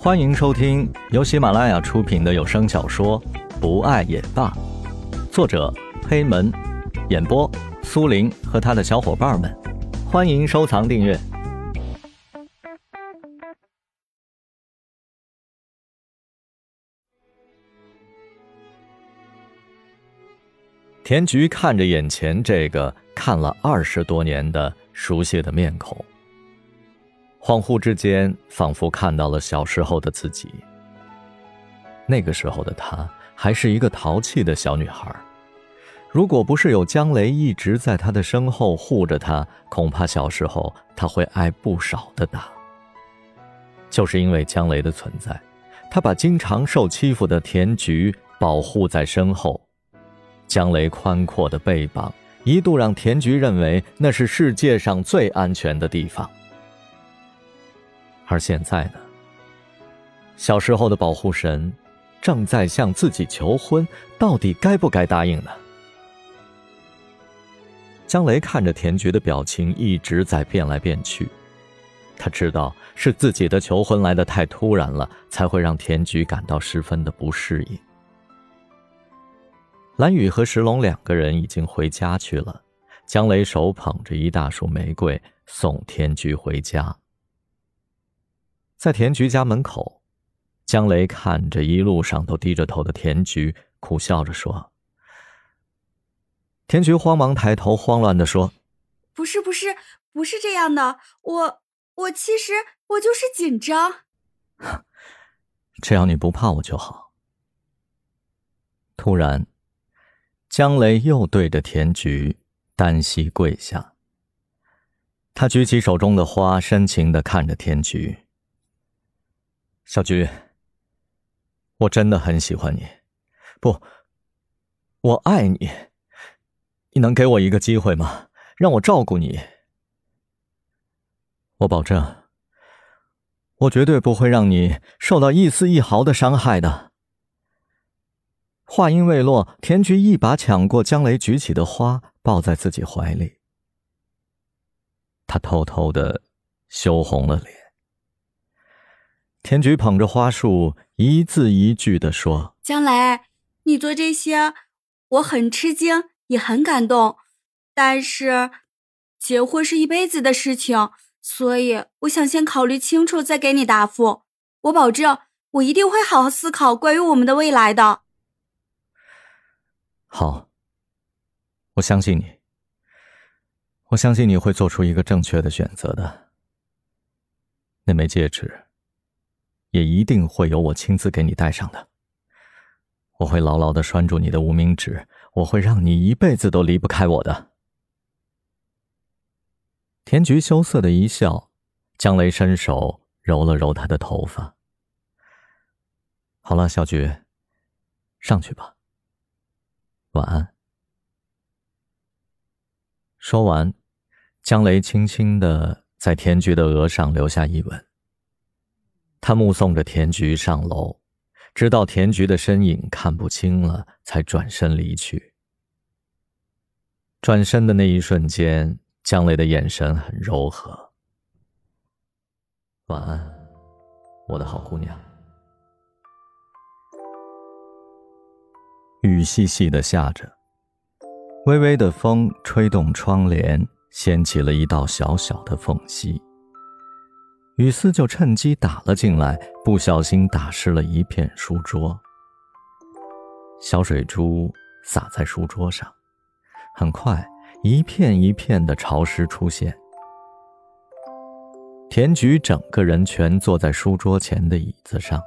欢迎收听由喜马拉雅出品的有声小说《不爱也罢》，作者黑门，演播苏林和他的小伙伴们。欢迎收藏订阅。田菊看着眼前这个看了二十多年的熟悉的面孔。恍惚之间，仿佛看到了小时候的自己。那个时候的她还是一个淘气的小女孩，如果不是有江雷一直在她的身后护着她，恐怕小时候她会挨不少的打。就是因为江雷的存在，她把经常受欺负的田菊保护在身后。江雷宽阔的背膀一度让田菊认为那是世界上最安全的地方。而现在呢？小时候的保护神，正在向自己求婚，到底该不该答应呢？江雷看着田菊的表情一直在变来变去，他知道是自己的求婚来的太突然了，才会让田菊感到十分的不适应。蓝雨和石龙两个人已经回家去了，江雷手捧着一大束玫瑰送田菊回家。在田菊家门口，江雷看着一路上都低着头的田菊，苦笑着说：“田菊慌忙抬头，慌乱的说：‘不是，不是，不是这样的，我，我其实我就是紧张。只要你不怕我就好。’突然，江雷又对着田菊单膝跪下，他举起手中的花，深情的看着田菊。”小菊，我真的很喜欢你，不，我爱你。你能给我一个机会吗？让我照顾你。我保证，我绝对不会让你受到一丝一毫的伤害的。话音未落，田菊一把抢过江雷举起的花，抱在自己怀里。他偷偷的羞红了脸。田菊捧着花束，一字一句的说：“江雷，你做这些，我很吃惊，也很感动。但是，结婚是一辈子的事情，所以我想先考虑清楚再给你答复。我保证，我一定会好好思考关于我们的未来的。”好，我相信你。我相信你会做出一个正确的选择的。那枚戒指。也一定会有我亲自给你戴上的。我会牢牢的拴住你的无名指，我会让你一辈子都离不开我的。田菊羞涩的一笑，江雷伸手揉了揉她的头发。好了，小菊，上去吧。晚安。说完，江雷轻轻的在田菊的额上留下一吻。他目送着田菊上楼，直到田菊的身影看不清了，才转身离去。转身的那一瞬间，江雷的眼神很柔和。晚安，我的好姑娘。雨细细的下着，微微的风吹动窗帘，掀起了一道小小的缝隙。雨丝就趁机打了进来，不小心打湿了一片书桌。小水珠洒在书桌上，很快一片一片的潮湿出现。田菊整个人全坐在书桌前的椅子上，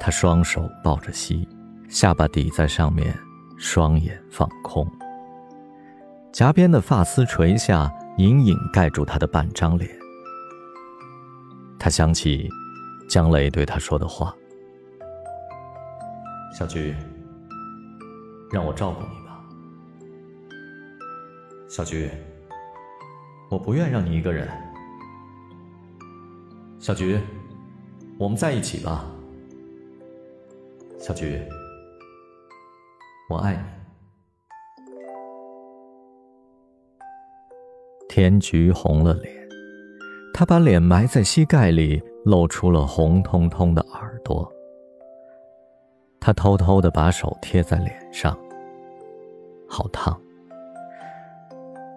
她双手抱着膝，下巴抵在上面，双眼放空。颊边的发丝垂下，隐隐盖住她的半张脸。他想起江雷对他说的话：“小菊，让我照顾你吧。小菊，我不愿让你一个人。小菊，我们在一起吧。小菊，我爱你。”田菊红了脸。他把脸埋在膝盖里，露出了红彤彤的耳朵。他偷偷的把手贴在脸上，好烫。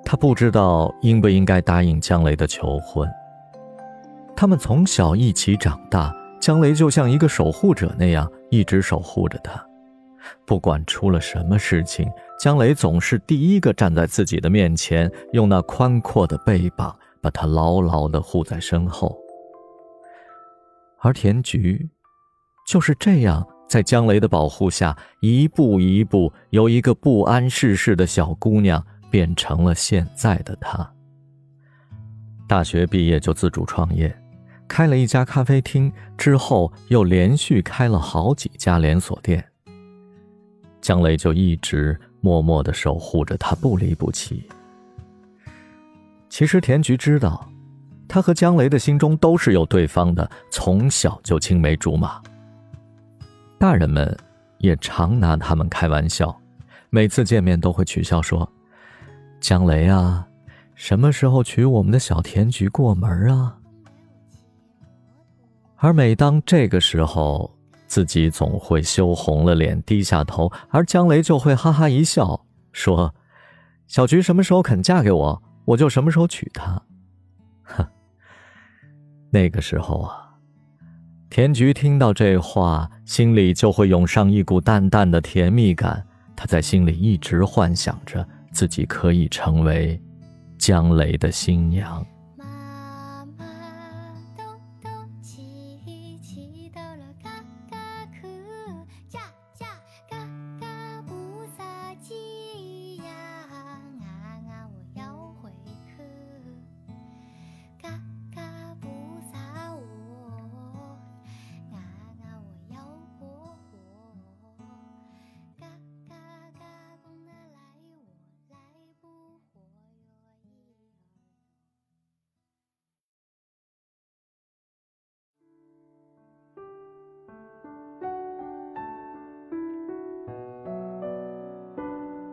他不知道应不应该答应江雷的求婚。他们从小一起长大，江雷就像一个守护者那样一直守护着他。不管出了什么事情，江雷总是第一个站在自己的面前，用那宽阔的背膀把他牢牢的护在身后。而田菊，就是这样在江雷的保护下，一步一步由一个不谙世事的小姑娘。变成了现在的她。大学毕业就自主创业，开了一家咖啡厅，之后又连续开了好几家连锁店。江雷就一直默默的守护着他，不离不弃。其实田菊知道，他和江雷的心中都是有对方的，从小就青梅竹马。大人们也常拿他们开玩笑，每次见面都会取笑说。江雷啊，什么时候娶我们的小田菊过门啊？而每当这个时候，自己总会羞红了脸，低下头，而江雷就会哈哈一笑，说：“小菊什么时候肯嫁给我，我就什么时候娶她。”哼，那个时候啊，田菊听到这话，心里就会涌上一股淡淡的甜蜜感，她在心里一直幻想着。自己可以成为江雷的新娘。